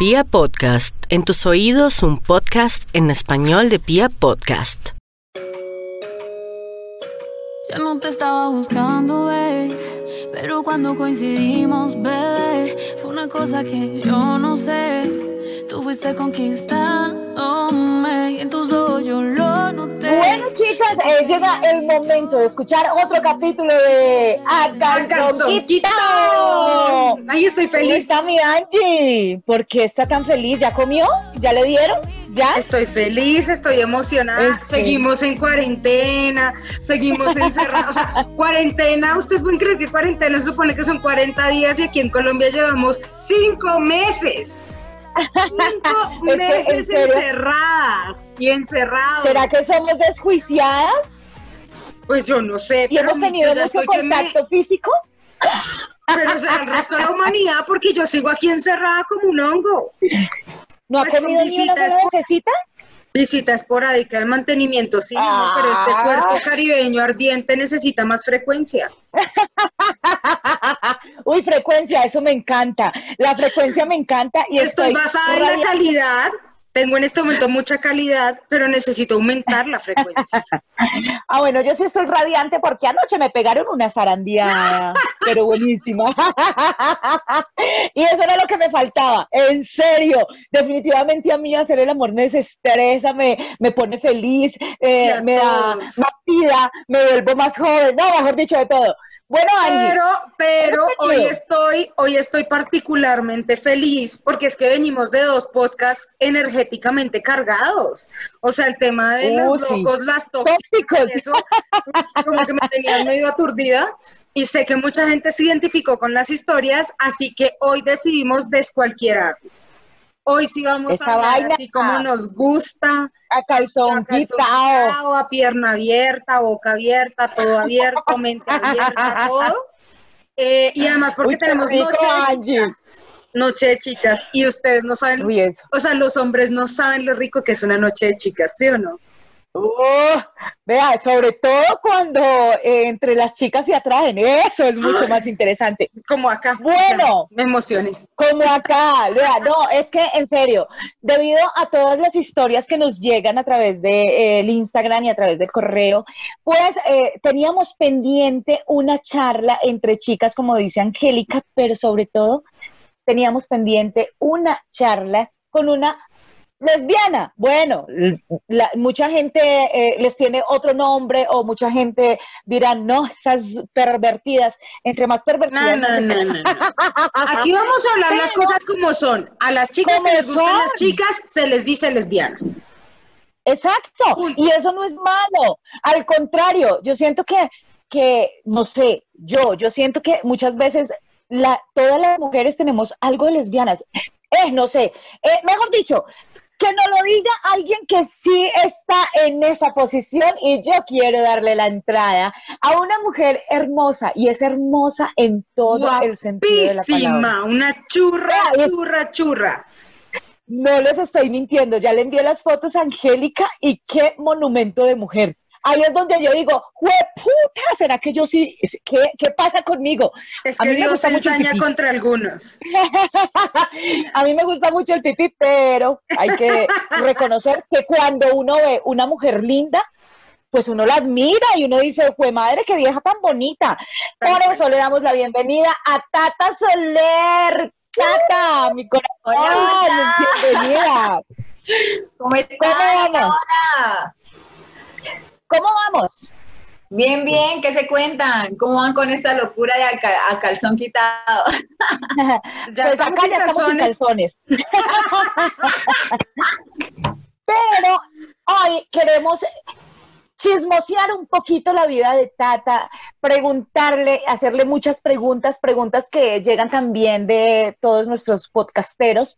Pia Podcast, en tus oídos un podcast en español de Pia Podcast. Yo no te estaba buscando, bebé, pero cuando coincidimos, bebé, fue una cosa que yo no sé. Tú fuiste conquistándome y en tus ojos yo lo noté. Bueno, chicas, eh, llega el momento de escuchar otro capítulo de A Calzonquito. Ay, estoy ¿Cómo feliz. está mi Angie? ¿Por qué está tan feliz? ¿Ya comió? ¿Ya le dieron? ¿Ya? Estoy feliz, estoy emocionada. Seguimos en cuarentena, seguimos encerrados. O sea, cuarentena, ¿ustedes pueden creer que cuarentena se supone que son 40 días y aquí en Colombia llevamos 5 meses? 5 Es que, en meses encerradas y encerrados. ¿Será que somos desjuiciadas Pues yo no sé, y pero hemos tenido me- contacto físico? Pero o sea, el resto de la humanidad, porque yo sigo aquí encerrada como un hongo. ¿No ha Pues comido ni una por-? Visita esporádica de mantenimiento, sí, no, pero este Ah. cuerpo caribeño ardiente necesita más frecuencia. Uy, frecuencia, eso me encanta. La frecuencia me encanta y Estoy estoy, basada en la calidad, tengo en este momento mucha calidad, pero necesito aumentar la frecuencia. Ah, bueno, yo sí estoy radiante porque anoche me pegaron una zarandeada, pero buenísima. y eso era lo que me faltaba, en serio. Definitivamente a mí hacer el amor me desestresa, me, me pone feliz, eh, me da más vida, me vuelvo más joven, no, mejor dicho de todo. Bueno, Angie, Pero, pero hoy estoy, hoy estoy particularmente feliz porque es que venimos de dos podcasts energéticamente cargados. O sea, el tema de Uh, los sí. locos, las tóxicas, eso como que me tenía medio aturdida. Y sé que mucha gente se identificó con las historias, así que hoy decidimos descualquierar. Hoy sí vamos Esa a hablar vaina. así como nos gusta, a calzón a calzón quitado. quitado, a pierna abierta, boca abierta, todo abierto, mente abierta, todo. Eh, y además porque Uy, tenemos rico, noche de chicas, noche de chicas, y ustedes no saben, Uy, o sea, los hombres no saben lo rico que es una noche de chicas, ¿sí o no? Oh, vea, sobre todo cuando eh, entre las chicas se atraen, eso es mucho más interesante. Como acá. Bueno. Me emocioné. Como acá, vea, no, es que en serio, debido a todas las historias que nos llegan a través del Instagram y a través del correo, pues eh, teníamos pendiente una charla entre chicas, como dice Angélica, pero sobre todo teníamos pendiente una charla con una lesbiana. Bueno, la- mucha gente eh, les tiene otro nombre o mucha gente dirá, no, esas pervertidas, entre más pervertidas. no, no, no. no. Aquí vamos a hablar las cosas como son. A las chicas que les gustan son. las chicas se les dice lesbianas. Exacto, y eso no es malo. Al contrario, yo siento que, que, no sé, yo, yo siento que muchas veces la, todas las mujeres tenemos algo de lesbianas. Eh, no sé, eh, mejor dicho, que no lo diga alguien que sí está en esa posición y yo quiero darle la entrada a una mujer hermosa y es hermosa en todo el sentido de la palabra. Una churra, churra, churra. No les estoy mintiendo, ya le envié las fotos a Angélica y qué monumento de mujer. Ahí es donde yo digo, ¡jueputa! ¿Será que yo sí? ¿Qué, qué pasa conmigo? Es A que mí me Dios gusta se mucho el ensaña pipí. contra algunos. A mí me gusta mucho el pipí, pero hay que reconocer que cuando uno ve una mujer linda, pues uno la admira y uno dice, ¡jue madre, qué vieja tan bonita! Por eso le damos la bienvenida a Tata Soler. Tata, mi corazón, Hola. bienvenida. ¿Cómo están? ¿Cómo vamos? Hola. ¿Cómo vamos? Bien, bien, ¿qué se cuentan? ¿Cómo van con esta locura de a, cal- a calzón quitado? Ya pues estamos acá ya estamos calzones. Pero hoy queremos chismosear un poquito la vida de Tata, preguntarle, hacerle muchas preguntas, preguntas que llegan también de todos nuestros podcasteros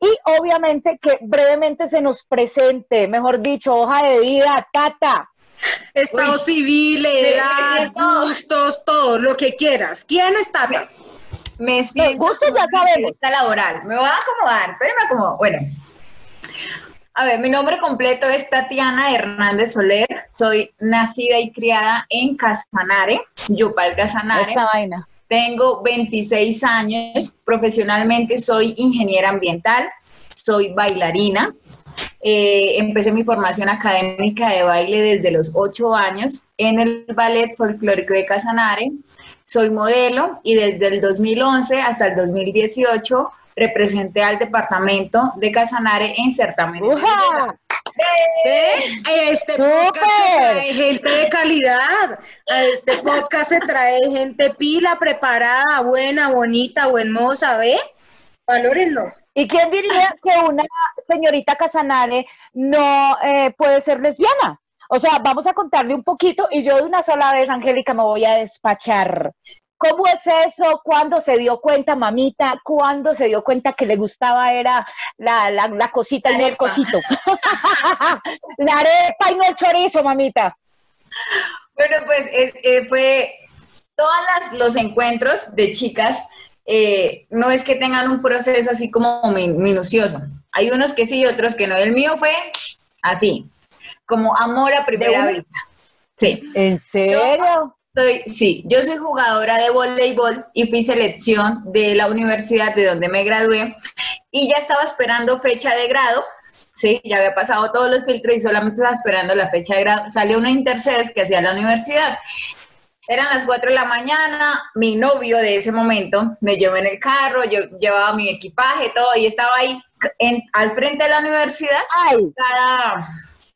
y obviamente que brevemente se nos presente, mejor dicho, hoja de vida, Tata. Estado Uy. civil, edad, gustos, todo, lo que quieras. ¿Quién está? Tata? Me siento gusto ya sabemos. entrevista laboral. Me voy a acomodar, pero me acomodo. Bueno, a ver, mi nombre completo es Tatiana Hernández Soler. Soy nacida y criada en Casanare, Yupal Casanare. Esa vaina. tengo 26 años, profesionalmente soy ingeniera ambiental, soy bailarina, eh, empecé mi formación académica de baile desde los 8 años en el Ballet Folclórico de Casanare, soy modelo y desde el 2011 hasta el 2018 representé al departamento de Casanare en certámenes. de belleza. ¿Eh? Este podcast se trae gente de calidad. A este podcast se trae gente pila, preparada, buena, bonita, buen moza, ¿ve? Valórenlos. ¿Y quién diría que una señorita Casanare no eh, puede ser lesbiana? O sea, vamos a contarle un poquito y yo de una sola vez, Angélica, me voy a despachar. ¿Cómo es eso? ¿Cuándo se dio cuenta, mamita? ¿Cuándo se dio cuenta que le gustaba era la, la, la cosita La y no el cosito? la arepa y no el chorizo, mamita. Bueno, pues eh, eh, fue todos los encuentros de chicas, eh, no es que tengan un proceso así como mi- minucioso. Hay unos que sí y otros que no. El mío fue así, como amor a primera vista. Sí. ¿En serio? Soy, sí, yo soy jugadora de voleibol y fui selección de la universidad de donde me gradué y ya estaba esperando fecha de grado, sí, ya había pasado todos los filtros y solamente estaba esperando la fecha de grado. Salió una intercedes que hacía la universidad. Eran las 4 de la mañana, mi novio de ese momento me llevó en el carro, yo llevaba mi equipaje, todo, y estaba ahí en- al frente de la universidad Ay, cada,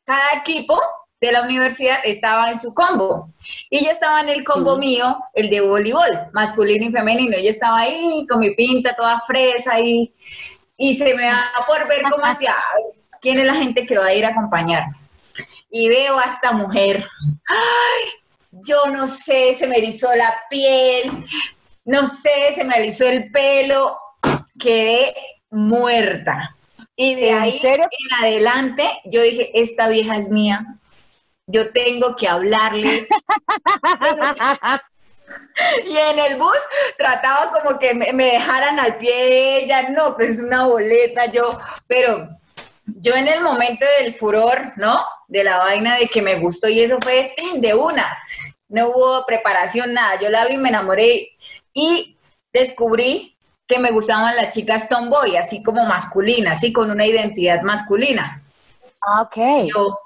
cada equipo de la universidad estaba en su combo. Y yo estaba en el combo mío, el de voleibol, masculino y femenino. Yo estaba ahí con mi pinta toda fresa y, y se me da por ver cómo hacía, quién es la gente que va a ir a acompañarme. Y veo a esta mujer. ¡Ay! Yo no sé, se me erizó la piel, no sé, se me erizó el pelo, quedé muerta. Y de ¿En ahí serio? en adelante yo dije, esta vieja es mía, yo tengo que hablarle. y en el bus trataba como que me, me dejaran al pie de ella, no, pues una boleta, yo, pero yo en el momento del furor, ¿no? De la vaina de que me gustó y eso fue de una, no hubo preparación, nada, yo la vi, me enamoré y descubrí que me gustaban las chicas tomboy, así como masculinas, así con una identidad masculina. Ah, ok. Yo,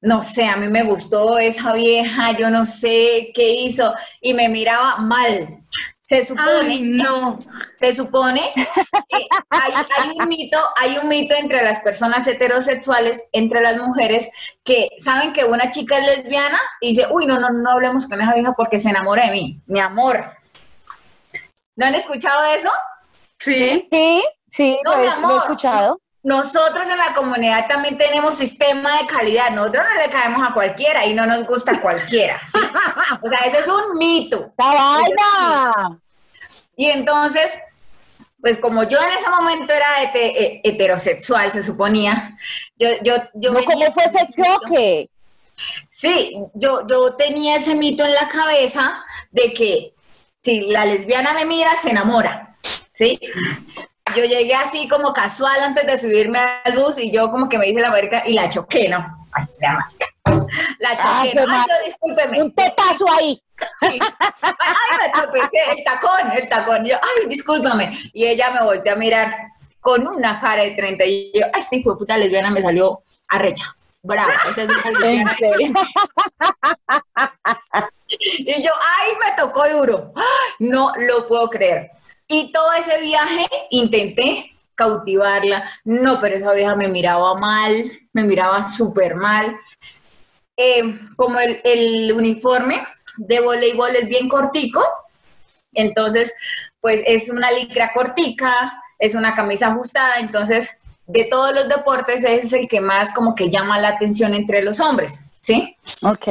no sé, a mí me gustó esa vieja, yo no sé qué hizo y me miraba mal. Se supone, Ay, no. se supone que hay, hay un mito, hay un mito entre las personas heterosexuales, entre las mujeres, que saben que una chica es lesbiana y dice, uy, no, no, no hablemos con esa vieja porque se enamora de mí, mi amor. ¿No han escuchado eso? Sí. Sí, sí, No, lo, mi he, lo he amor. escuchado. Nosotros en la comunidad también tenemos sistema de calidad. Nosotros no le caemos a cualquiera y no nos gusta cualquiera. ¿sí? O sea, eso es un mito. ¡La! Y entonces, pues como yo en ese momento era eh, heterosexual, se suponía, yo, yo, yo No, ¿Cómo fue ese choque? Sí, yo, yo tenía ese mito en la cabeza de que si la lesbiana me mira, se enamora, ¿sí? Yo llegué así como casual antes de subirme al bus y yo como que me dice la marica y la choqué, ¿no? Ay, la. La Ah, choqué, qué ¿no? Ay, yo discúlpeme. Un tetazo ahí. Sí. Ay, me tropecé, el tacón, el tacón. Yo, ay, discúlpame. Y ella me volteó a mirar con una cara de 30 y yo, ay, sí, fue puta lesbiana, me salió arrecha. Brava, esa es una lesbiana. Y yo, ay, me tocó duro. ¡Ay! No lo puedo creer. Y todo ese viaje intenté cautivarla. No, pero esa vieja me miraba mal, me miraba súper mal. Eh, como el, el uniforme de voleibol es bien cortico, entonces, pues es una licra cortica, es una camisa ajustada, entonces de todos los deportes es el que más como que llama la atención entre los hombres, ¿sí? Ok.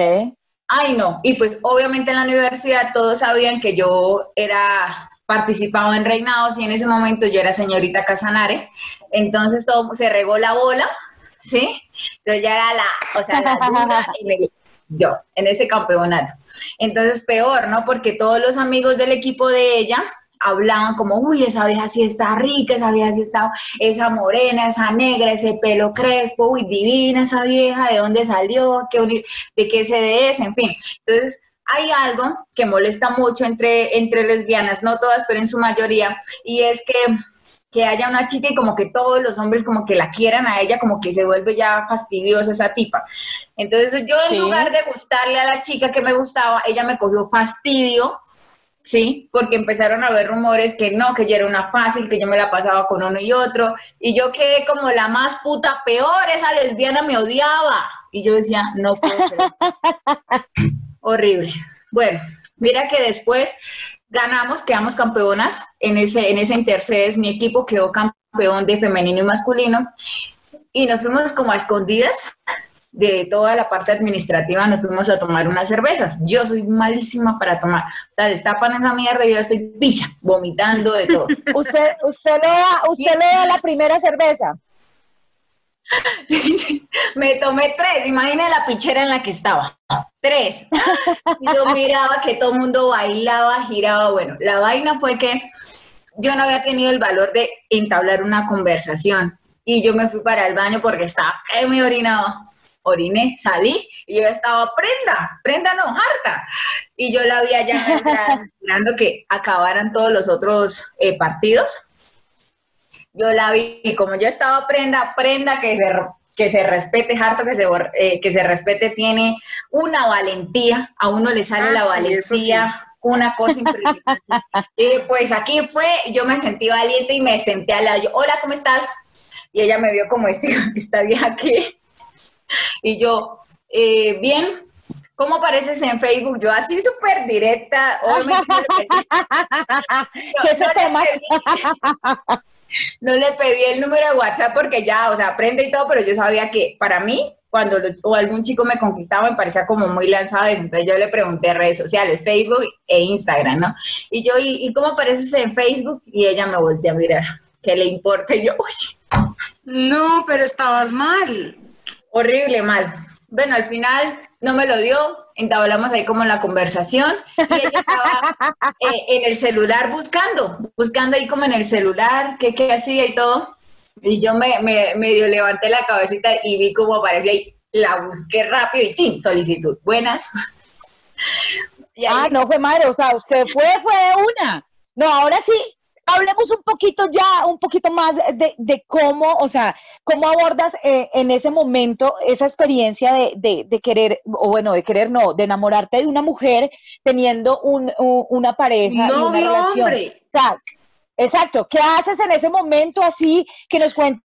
Ay, no. Y pues obviamente en la universidad todos sabían que yo era participaba en reinados y en ese momento yo era señorita Casanare. Entonces todo se regó la bola, ¿sí? Entonces ya era la, o sea, la dura en el- yo, en ese campeonato. Entonces peor, ¿no? Porque todos los amigos del equipo de ella hablaban como, uy, esa vieja sí está rica, esa vieja sí está, esa morena, esa negra, ese pelo crespo, uy, divina esa vieja, ¿de dónde salió? ¿Qué ¿De qué CDS? En fin. Entonces, hay algo que molesta mucho entre, entre lesbianas, no todas, pero en su mayoría, y es que que haya una chica y como que todos los hombres como que la quieran a ella, como que se vuelve ya fastidiosa esa tipa. Entonces yo en lugar de gustarle a la chica que me gustaba, ella me cogió fastidio, ¿sí? Porque empezaron a haber rumores que no, que yo era una fácil, que yo me la pasaba con uno y otro, y yo quedé como la más puta peor, esa lesbiana me odiaba. Y yo decía, no puedo Horrible. Bueno, mira que después ganamos, quedamos campeonas en ese, en ese Intercedes, mi equipo quedó campeón de femenino y masculino, y nos fuimos como a escondidas de toda la parte administrativa, nos fuimos a tomar unas cervezas. Yo soy malísima para tomar. O sea, destapan esa mierda y yo estoy picha, vomitando de todo. usted, usted le da, usted le da la primera cerveza. Me tomé tres, imagínate la pichera en la que estaba. Tres. yo miraba que todo el mundo bailaba, giraba. Bueno, la vaina fue que yo no había tenido el valor de entablar una conversación. Y yo me fui para el baño porque estaba que me orinaba. Oriné, salí y yo estaba prenda, prenda no, harta. Y yo la vi allá esperando que acabaran todos los otros eh, partidos yo la vi y como yo estaba prenda, prenda que se, que se respete, harto que se, eh, que se respete, tiene una valentía, a uno le sale la valentía. Una cosa impresionante. y pues aquí fue, yo me sentí valiente y me senté al lado. Yo, hola, ¿cómo estás? Y ella me vio como este, esta vieja aquí. Y yo, eh, bien, ¿Cómo apareces en Facebook? Yo así súper directa. ¿Qué se no le pedí el número de WhatsApp porque ya, o sea, aprende y todo, pero yo sabía que para mí, cuando o algún chico me conquistaba, me parecía como muy lanzado eso. Entonces yo le pregunté redes sociales, Facebook e Instagram, ¿no? Y yo, ¿y, cómo apareces en Facebook? Y ella me volteó a mirar, ¿qué le importa? Y yo, uy. No, pero estabas mal. Horrible, mal. Bueno, al final no me lo dio, entablamos ahí como la conversación y ella estaba eh, en el celular buscando, buscando ahí como en el celular qué, qué hacía y todo. Y yo me, me medio levanté la cabecita y vi cómo aparecía y la busqué rápido y ¡ching! solicitud. Buenas. ah, no fue madre, o sea, usted fue, fue una. No, ahora sí, hablemos un poquito ya, un poquito más de, cómo, o sea, cómo abordas eh, en ese momento esa experiencia de, querer, o bueno, de querer no, de enamorarte de una mujer teniendo una pareja no, una relación. Hombre. Exacto, ¿qué haces en ese momento así? Que nos cuentes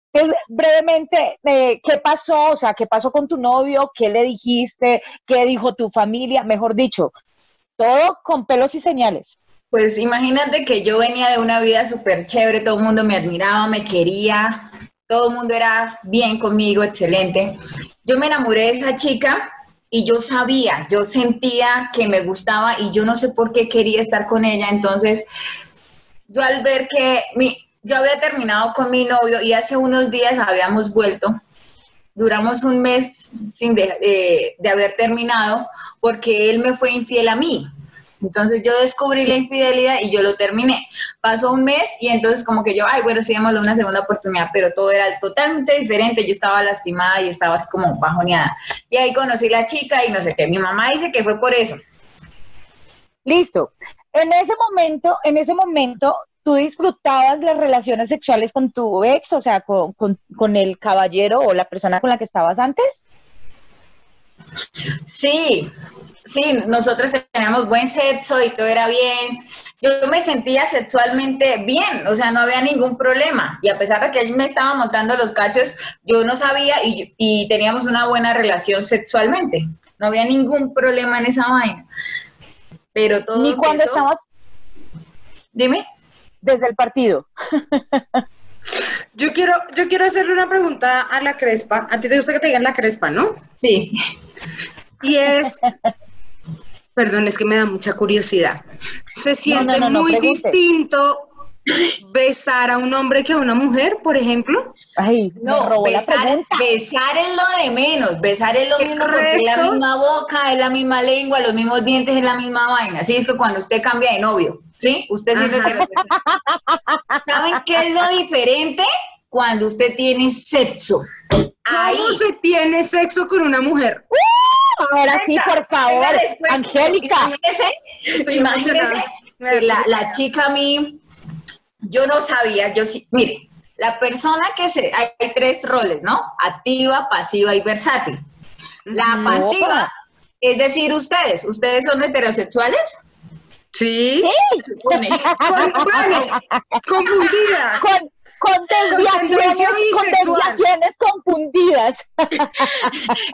brevemente eh, qué pasó, o sea, qué pasó con tu novio, qué le dijiste, qué dijo tu familia, mejor dicho, todo con pelos y señales. Pues imagínate que yo venía de una vida súper chévere, todo el mundo me admiraba, me quería, todo el mundo era bien conmigo, excelente. Yo me enamoré de esa chica y yo sabía, yo sentía que me gustaba y yo no sé por qué quería estar con ella. Entonces, yo al ver que mi, yo había terminado con mi novio y hace unos días habíamos vuelto, duramos un mes sin de, eh, de haber terminado porque él me fue infiel a mí. Entonces yo descubrí la infidelidad y yo lo terminé. Pasó un mes y entonces como que yo, ay, bueno, sí, démosle una segunda oportunidad, pero todo era totalmente diferente. Yo estaba lastimada y estaba como bajoneada. Y ahí conocí la chica y no sé qué. Mi mamá dice que fue por eso. Listo. En ese momento, en ese momento, ¿tú disfrutabas las relaciones sexuales con tu ex, o sea, con, con el caballero o la persona con la que estabas antes? Sí, sí, nosotros teníamos buen sexo y todo era bien. Yo me sentía sexualmente bien, o sea, no había ningún problema. Y a pesar de que él me estaba montando los cachos, yo no sabía y, teníamos una buena relación sexualmente. No había ningún problema en esa vaina. Pero todo. ¿Ni cuando estabas? Dime. Desde el partido. Yo quiero, yo quiero hacerle una pregunta a la Crespa. A ti te gusta que te digan la Crespa, ¿no? Sí. Y es, perdón, es que me da mucha curiosidad. Se siente muy distinto besar a un hombre que a una mujer, por ejemplo. Ay, no, besar, besar, es lo de menos, besar es lo mismo porque es la misma boca, es la misma lengua, los mismos dientes, es la misma vaina. Así es que cuando usted cambia de novio, ¿sí? Usted siente que ¿Saben qué es lo diferente? Cuando usted tiene sexo. ¿Cómo se tiene sexo con una mujer? Ahora sí, por favor. Angélica. Imagínese, imagínese que la, la chica a mí, yo no sabía, yo sí, mire, la persona que se, hay, hay tres roles, ¿no? Activa, pasiva y versátil. La pasiva, es decir, ustedes, ¿ustedes son heterosexuales? Sí. Bueno, confundida. Con, con desviaciones, con desviaciones confundidas.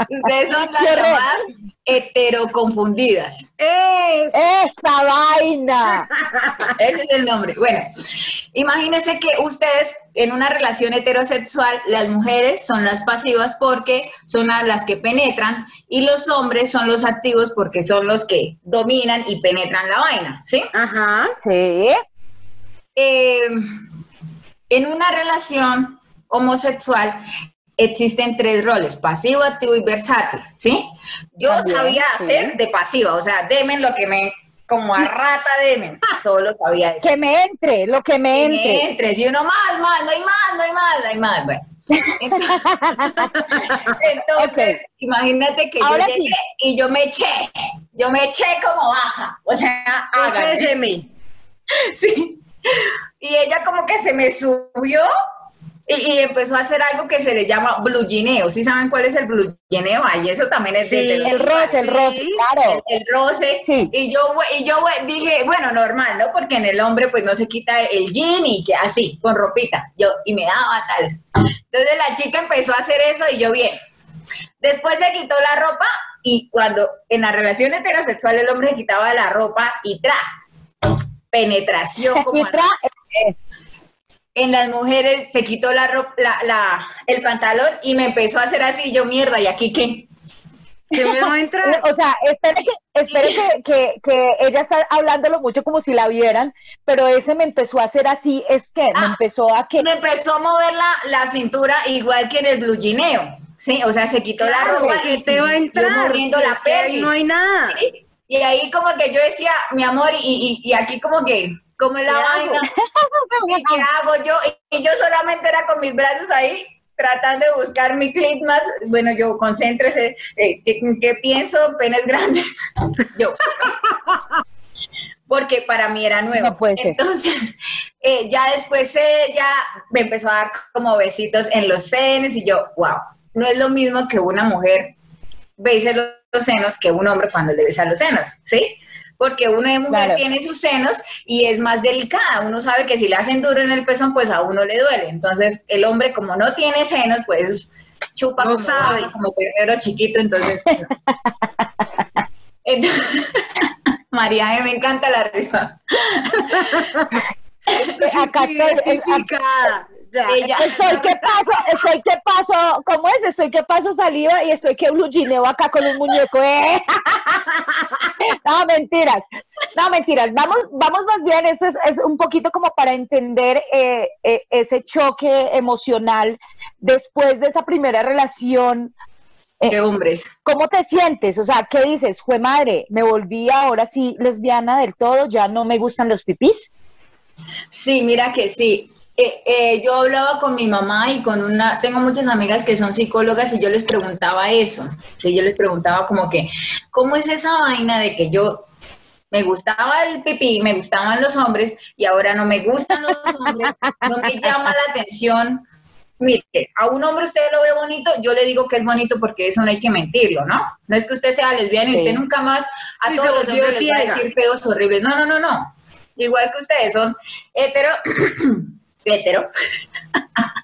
Ustedes son las llamadas heteroconfundidas. Es. ¡Esa vaina! Ese es el nombre. Bueno, imagínense que ustedes en una relación heterosexual, las mujeres son las pasivas porque son a las que penetran y los hombres son los activos porque son los que dominan y penetran la vaina, ¿sí? Ajá. Sí. Eh, en una relación homosexual existen tres roles, pasivo, activo y versátil, ¿sí? Yo También, sabía sí. hacer de pasiva, o sea, demen lo que me, como a rata demen, solo sabía eso. Que me entre, lo que me Que entre. me entres y uno más, más, no hay más, no hay más, no hay más. Bueno. Entonces, imagínate que Ahora yo llegué y yo me eché, yo me eché como baja, o sea, hágale. Óyeme. Sí. Y ella como que se me subió y, y empezó a hacer algo que se le llama blugineo. ¿Sí saben cuál es el blugineo? Ay, eso también es de. El roce, el roce, claro. el, el roce Sí. y yo y yo dije bueno normal no porque en el hombre pues no se quita el jean y que así con ropita yo y me daba tales entonces la chica empezó a hacer eso y yo bien después se quitó la ropa y cuando en la relación heterosexual el hombre se quitaba la ropa y tra penetración como en las mujeres se quitó la ropa la, la- el pantalón y me empezó a hacer así yo mierda y aquí qué ¿Qué me va a entrar? O sea, espere que, espere que, que, que ella está hablándolo mucho como si la vieran, pero ese me empezó a hacer así, es que me Ah. empezó a que me empezó a mover la, la cintura igual que en el blugineo, ¿sí? O sea, se quitó la ropa ¿qué y te va a entrar? moviendo Si la es que ahí pelvis. no hay nada. ¿sí? Y ahí como que yo decía, mi amor, y, y, y aquí como que, ¿cómo es la vaina? ¿Y qué hago yo? Y, y yo solamente era con mis brazos ahí tratando de buscar mi clip más, bueno, yo concéntrese, eh, ¿qué, qué pienso? Penes grandes. yo. Porque para mí era nuevo. No puede ser. Entonces, eh, ya después ella me empezó a dar como besitos en los senos y yo, wow, no es lo mismo que una mujer bese los, los senos que un hombre cuando le besa los senos, ¿sí? Porque una de mujer Claro. tiene sus senos y es más delicada. Uno sabe que si le hacen duro en el pezón, pues a uno le duele. Entonces, el hombre, como no tiene senos, pues chupa No como, sabe. como perrero chiquito, entonces. Entonces, María, me encanta la risa. acá estoy. Ya. Ella, estoy que paso, estoy que paso, ¿cómo es? Estoy que paso saliva y estoy que blugineo acá con un muñeco, ¿eh? No, mentiras, no, mentiras, vamos, vamos más bien, esto es, es un poquito como para entender eh, eh, ese choque emocional después de esa primera relación, de hombres. ¿Cómo te sientes? O sea, ¿qué dices? Fue madre, me volví ahora sí lesbiana del todo, ya no me gustan los pipís. Sí, mira que sí. Eh, eh, yo hablaba con mi mamá y con una, tengo muchas amigas que son psicólogas y yo les preguntaba eso. Sí, yo les preguntaba como que, ¿cómo es esa vaina de que yo me gustaba el pipí, me gustaban los hombres y ahora no me gustan los hombres, no me llama la atención? Mire, a un hombre usted lo ve bonito, yo le digo que es bonito porque eso no hay que mentirlo, ¿no? No es que usted sea lesbiana y Sí. usted nunca más a Sí, todos los hombres les va a decir pedos horribles. No, no, no, no. Igual que ustedes son hetero, hetero,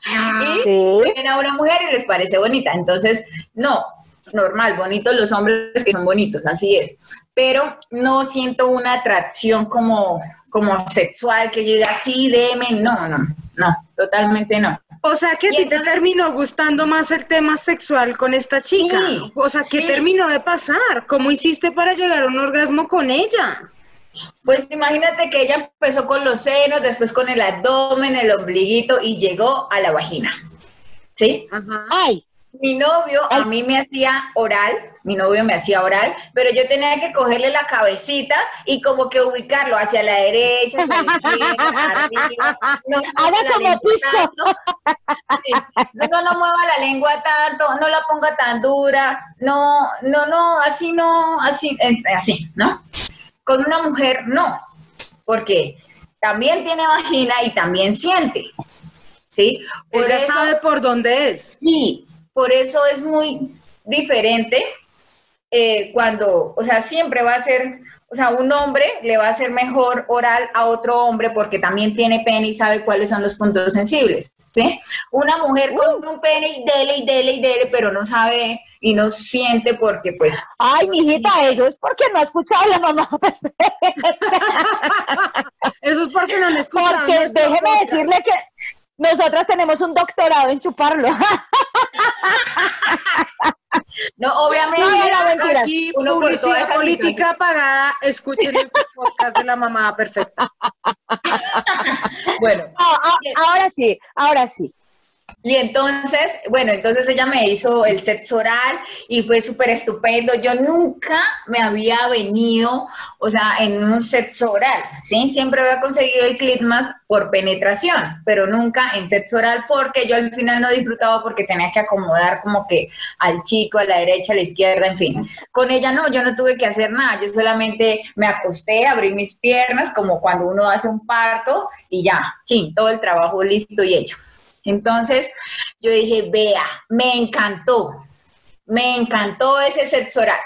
y Sí. ven a una mujer y les parece bonita. Entonces, no, normal, bonitos los hombres que son bonitos, así es. Pero no siento una atracción como, como sexual que llega así, deme, no, no, no, totalmente no. O sea que a Y ti te terminó gustando más el tema sexual con esta chica. Sí, o sea, ¿qué sí. terminó de pasar? ¿Cómo hiciste para llegar a un orgasmo con ella? Pues imagínate que ella empezó con los senos, después con el abdomen, el ombliguito y llegó a la vagina. ¿Sí? Ajá. Ay, Mi novio a mí me hacía oral, mi novio me hacía oral, pero yo tenía que cogerle la cabecita y como que ubicarlo hacia la derecha, hacia la izquierda, arriba. No, la como tanto. no, no, no mueva la lengua tanto, no la ponga tan dura, no, no, no, así no, así, así, ¿no? Con una mujer no, porque también tiene vagina y también siente, ¿sí? Por Ella eso, sabe por dónde es. Sí, por eso es muy diferente eh, cuando, o sea, siempre va a ser o sea, un hombre le va a hacer mejor oral a otro hombre porque también tiene pene y sabe cuáles son los puntos sensibles. ¿Sí? Una mujer con un pene y dele y dele y dele, pero no sabe y no siente porque pues... Ay, mijita, eso es porque no ha escuchado a la mamá. eso es porque no le escuchado. Porque déjeme decirle que nosotras tenemos un doctorado en chuparlo. No, obviamente. No, Aquí, publicidad política pagada, escuchen este podcast de la mamá perfecta. bueno. ahora sí, ahora sí. Y entonces, bueno, entonces ella me hizo el sexo oral y fue súper estupendo. Yo nunca me había venido, o sea, en un sexo oral, ¿sí? Siempre había conseguido el clitmas por penetración, pero nunca en sexo oral porque yo al final no disfrutaba porque tenía que acomodar como que al chico, a la derecha, a la izquierda, en fin. Con ella no, yo no tuve que hacer nada, yo solamente me acosté, abrí mis piernas como cuando uno hace un parto y ya, ching, todo el trabajo listo y hecho. Entonces yo dije, vea, me encantó, me encantó ese sexo oral.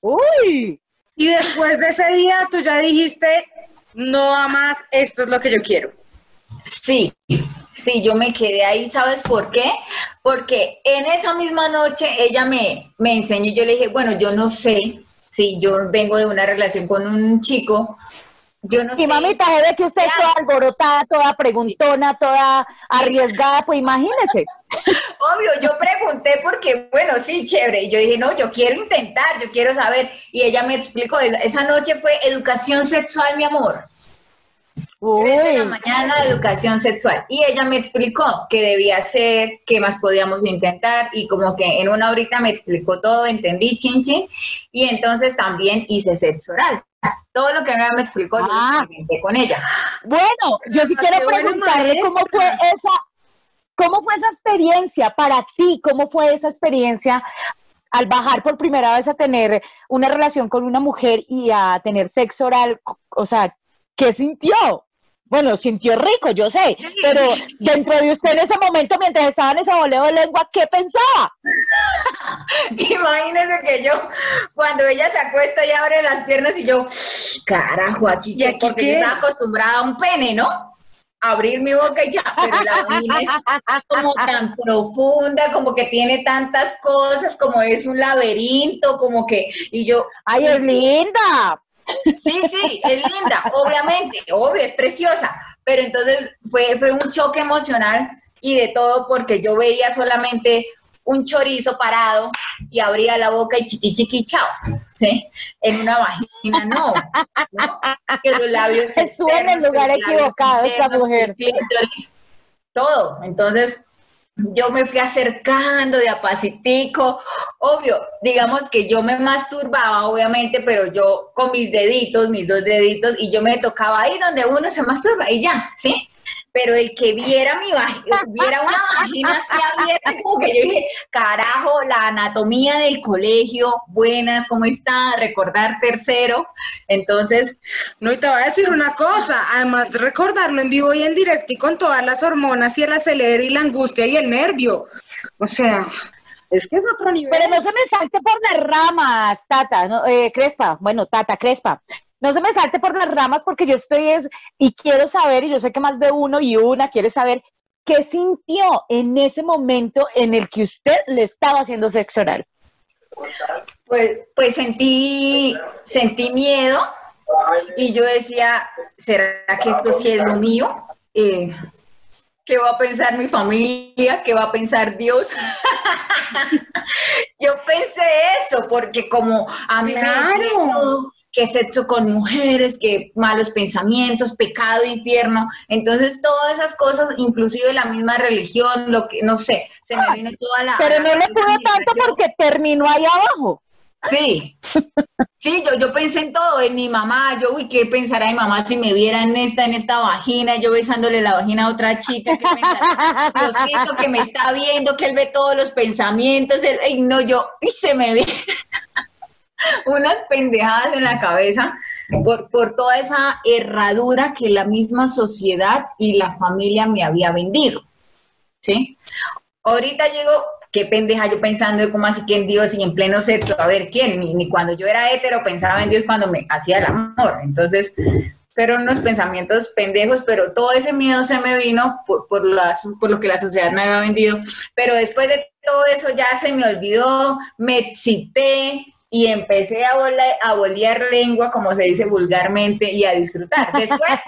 Uy, y después de ese día tú ya dijiste, no más, esto es lo que yo quiero. Sí, sí, yo me quedé ahí, ¿sabes por qué? Porque en esa misma noche ella me, me enseñó, yo le dije, bueno, yo no sé si yo vengo de una relación con un chico, yo no y mamita, se ve que usted es toda alborotada, toda preguntona, toda arriesgada, pues imagínese. Obvio, yo pregunté porque, bueno, sí, chévere. Y yo dije, no, yo quiero intentar, yo quiero saber. Y ella me explicó, esa noche fue educación sexual, mi amor. Uy. de la mañana, educación sexual. Y ella me explicó qué debía hacer, qué más podíamos intentar. Y como que en una horita me explicó todo, entendí, chin, chin. Y entonces también hice sexo oral. Todo lo que me explicó, yo ah. con ella. Bueno, yo sí quiero preguntarle cómo fue esa, cómo fue esa experiencia para ti, cómo fue esa experiencia al bajar por primera vez a tener una relación con una mujer y a tener sexo oral, o sea, ¿qué sintió? Bueno, sintió rico, yo sé, pero dentro de usted en ese momento, mientras estaba en ese boleo de lengua, ¿qué pensaba? Imagínese que yo, cuando ella se acuesta y abre las piernas y yo, carajo, aquí, ¿Y aquí porque yo estaba acostumbrada a un pene, ¿no? abrir mi boca y ya, pero la vagina es como tan profunda, como que tiene tantas cosas, como es un laberinto, como que, y yo... ¡Ay, es linda! Sí, sí, es linda, obviamente, obvio, es preciosa, pero entonces fue, fue un choque emocional y de todo porque yo veía solamente un chorizo parado y abría la boca y chiqui chiqui chao, ¿sí? En una vagina no, que los labios estuvo en el lugar equivocado esta mujer. todo, entonces yo me fui acercando de a pasitico, obvio, digamos que yo me masturbaba, obviamente, pero yo con mis deditos, mis dos deditos, y yo me tocaba ahí donde uno se masturba y ya, ¿sí? Pero el que viera mi vagina, viera una vagina así abierta, como que yo dije, carajo, la anatomía del colegio, buenas, ¿cómo está? Recordar tercero. Entonces. No, y te voy a decir una cosa, además de recordarlo en vivo y en directo y con todas las hormonas y el acelere y la angustia y el nervio. O sea. Es que es otro nivel. Pero no se me salte por las ramas, Tata, ¿no? Eh, Crespa, bueno, Tata, Crespa no se me salte por las ramas porque yo estoy es, y quiero saber, y yo sé que más de uno y una quiere saber qué sintió en ese momento en el que usted le estaba haciendo sexo oral. Pues, pues sentí, sentí miedo y yo decía, ¿será que esto sí es lo mío? Eh, ¿Qué va a pensar mi familia? ¿Qué va a pensar Dios? yo pensé eso porque como a mí me que sexo con mujeres, que malos pensamientos, pecado, infierno. Entonces, todas esas cosas, inclusive la misma religión, lo que, no sé, se me vino toda la... Pero no le pudo tanto porque terminó ahí abajo. Sí, sí, yo, yo pensé en todo, en mi mamá, yo, uy, ¿qué pensará mi mamá si me viera en esta, en esta vagina, yo besándole la vagina a otra chica, ¿qué pensará? Diosito que me está viendo, que él ve todos los pensamientos, él, ay, no, yo, y se me ve unas pendejadas en la cabeza por, por toda esa herradura que la misma sociedad y la familia me había vendido, ¿sí? Ahorita llego, qué pendeja yo pensando de cómo así que en Dios y en pleno sexo, a ver quién, ni, ni cuando yo era hetero pensaba en Dios cuando me hacía el amor. Entonces, fueron unos pensamientos pendejos, pero todo ese miedo se me vino por, por, las, por lo que la sociedad me había vendido. Pero después de todo eso ya se me olvidó, me excité y empecé a, volar, a bolear lengua, como se dice vulgarmente, y a disfrutar. Después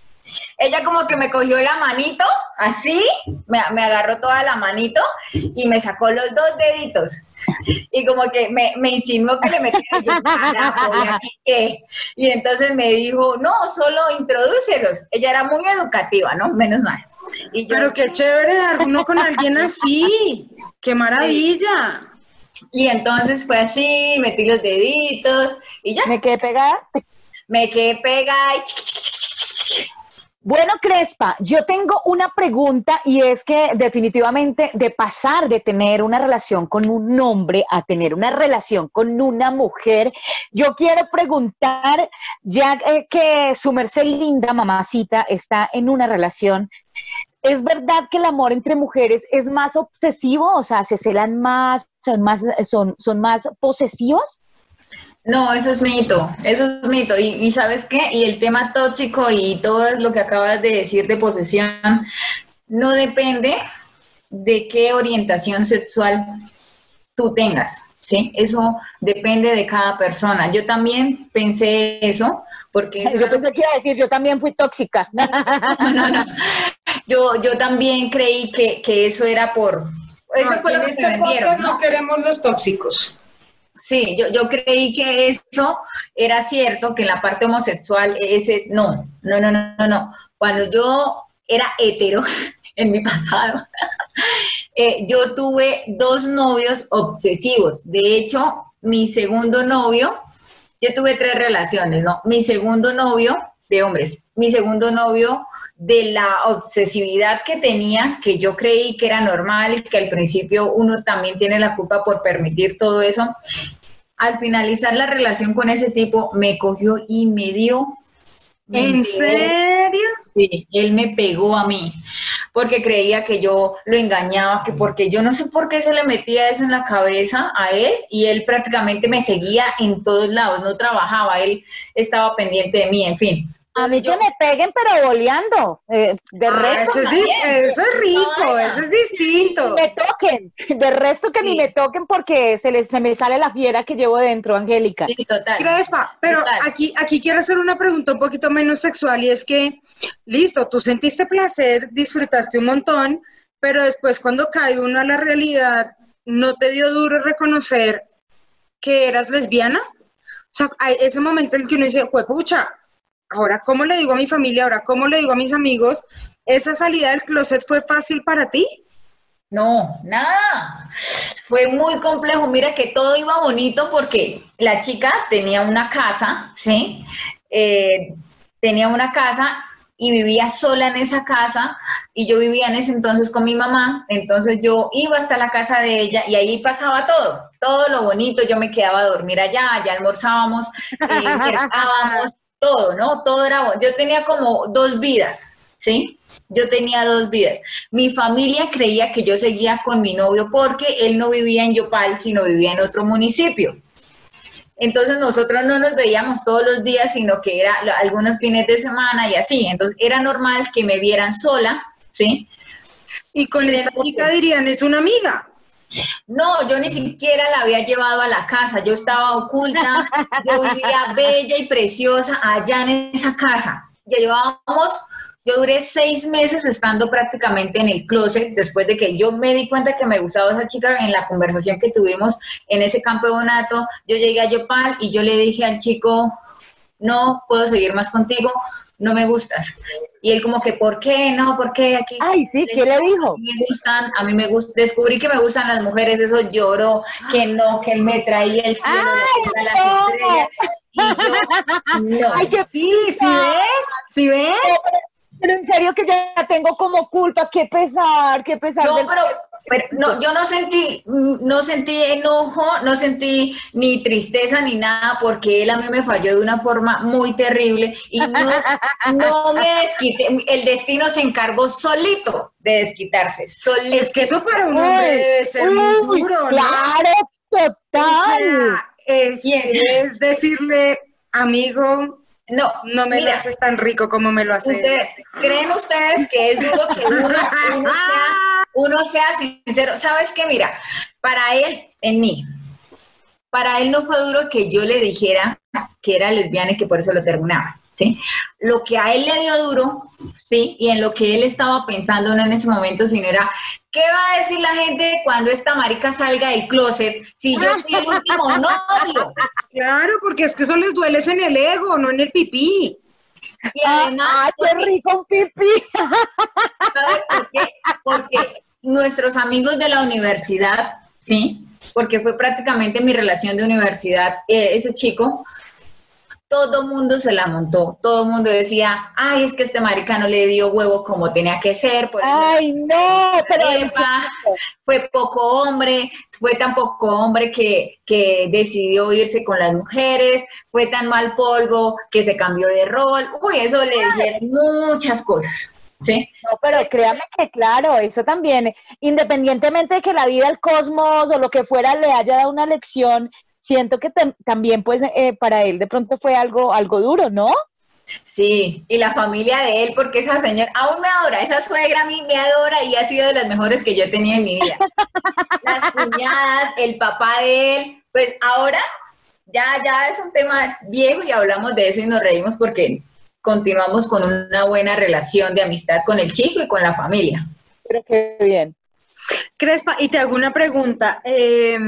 ella como que me cogió la manito, así, me, me, agarró toda la manito y me sacó los dos deditos. Y como que me, me insinuó que le metiera yo, carajo, ¿y aquí qué? Y entonces me dijo, no, solo introdúcelos. Ella era muy educativa, ¿no? Menos mal. Y yo, Pero qué chévere dar uno con alguien así. ¡Qué maravilla! Sí. Y entonces fue así, metí los deditos y ya. ¿Me quedé pegada? Me quedé pegada y bueno, Crespa, yo tengo una pregunta y es que definitivamente de pasar de tener una relación con un hombre a tener una relación con una mujer, yo quiero preguntar, ya que su merced linda mamacita está en una relación, ¿es verdad que el amor entre mujeres es más obsesivo? O sea, se celan más, son más, son, son más posesivas? No, eso es mito, eso es mito. Y, y, sabes qué, y el tema tóxico y todo lo que acabas de decir de posesión, no depende de qué orientación sexual tú tengas, ¿sí? Eso depende de cada persona. Yo también pensé eso, porque... Yo pensé que iba a decir, yo también fui tóxica. No, no, no. Yo, yo también creí que, que eso era por... Eso no, fue lo que este me vendieron, ¿no? no queremos los tóxicos. Sí, yo, yo creí que eso era cierto, que en la parte homosexual ese, no, no, no, no, no, no. Cuando yo era hetero en mi pasado, eh, yo tuve dos novios obsesivos. De hecho, mi segundo novio, yo tuve tres relaciones, ¿no? Mi segundo novio de hombres, mi segundo novio de la obsesividad que tenía, que yo creí que era normal, que al principio uno también tiene la culpa por permitir todo eso. Al finalizar la relación con ese tipo, me cogió y me dio. ¿En serio? Sí, él me pegó a mí, porque creía que yo lo engañaba, que porque yo no sé por qué se le metía eso en la cabeza a él y él prácticamente me seguía en todos lados, no trabajaba, él estaba pendiente de mí, en fin. A mí que me peguen, pero boleando. Eh, de Ah, resto, eso, es, di- eso es rico, eso es distinto. me toquen. De resto que ni Sí. me toquen porque se, les, se me sale la fiera que llevo dentro, Angélica. Sí, total. Crespa, pero Total. aquí, aquí quiero hacer una pregunta un poquito menos sexual y es que, listo, tú sentiste placer, disfrutaste un montón, pero después cuando cae uno a la realidad, ¿no te dio duro reconocer que eras lesbiana? O sea, hay ese momento en el que uno dice, pucha, ahora cómo le digo a mi familia, ahora cómo le digo a mis amigos, ¿esa salida del closet fue fácil para ti? No, nada. Fue muy complejo. Mira que todo iba bonito porque la chica tenía una casa, ¿sí? Eh, tenía una casa y vivía sola en esa casa y yo vivía en ese entonces con mi mamá, entonces yo iba hasta la casa de ella y ahí pasaba todo, todo lo bonito, yo me quedaba a dormir allá, allá almorzábamos, eh, todo, ¿no? Todo era, yo tenía como dos vidas, ¿sí? Yo tenía dos vidas. Mi familia creía que yo seguía con mi novio porque él no vivía en Yopal, sino vivía en otro municipio. Entonces nosotros no nos veíamos todos los días, sino que era algunos fines de semana y así. Entonces era normal que me vieran sola, ¿sí? Y con esta chica dirían, es una amiga. No, yo ni siquiera la había llevado a la casa, yo estaba oculta, yo vivía bella y preciosa allá en esa casa. Ya llevábamos, yo duré seis meses estando prácticamente en el closet después de que yo me di cuenta que me gustaba esa chica en la conversación que tuvimos en ese campeonato. Yo llegué a Yopal y yo le dije al chico, no puedo seguir más contigo, no me gustas. Y él como que, ¿por qué? No, ¿por qué aquí? Ay, sí, ¿qué le dijo? Me gustan, a mí me gusta, descubrí que me gustan las mujeres, eso lloró, que no, que él me traía el cielo, Ay, las no. estrellas. Y yo, no. Ay, qué Sí, ¿sí ven? ¿Sí ven? Pero en serio que ya tengo como culpa, qué pesar, qué pesar. No, del- pero, pero no, yo no sentí, no sentí enojo, no sentí ni tristeza ni nada, porque él a mí me falló de una forma muy terrible y no, no me desquité. El destino se encargó solito de desquitarse, solito. Es que eso para un hombre debe ser muy uy, duro, ¿no? Claro, O total. sea, es, Bien. es decirle, amigo, No, no me lo haces tan rico como me lo haces. usted, ¿creen ustedes que es duro que uno, uno sea, uno sea sincero? ¿Sabes qué? Mira, para él, en mí, para él no fue duro que yo le dijera que era lesbiana y que por eso lo terminaba. ¿sí? Lo que a él le dio duro, sí, y en lo que él estaba pensando no en ese momento, sino era, ¿qué va a decir la gente cuando esta marica salga del closet si yo fui el último novio? Claro, porque es que eso les duele en el ego, no en el pipí. Y Ah, además, ah, qué rico un pipí. ¿Sabes por qué? Porque nuestros amigos de la universidad, ¿sí? Porque fue prácticamente mi relación de universidad, eh, ese chico, todo mundo se la montó, todo mundo decía, ay, es que este marica no le dio huevo como tenía que ser, por Ay, no, pero Epa, fue poco hombre, fue tan poco hombre que, que decidió irse con las mujeres, fue tan mal polvo que se cambió de rol, uy, eso le dijeron muchas cosas, ¿sí? No, pero créame que claro, eso también, independientemente de que la vida, el cosmos o lo que fuera le haya dado una lección, siento que tam- también pues eh, para él de pronto fue algo, algo duro, ¿no? Sí, y la familia de él, porque esa señora aún me adora, esa suegra a mí me adora y ha sido de las mejores que yo he tenido en mi vida. Las cuñadas, el papá de él, pues ahora ya, ya es un tema viejo y hablamos de eso y nos reímos porque continuamos con una buena relación de amistad con el chico y con la familia. Pero qué bien. Crespa, y te hago una pregunta. eh,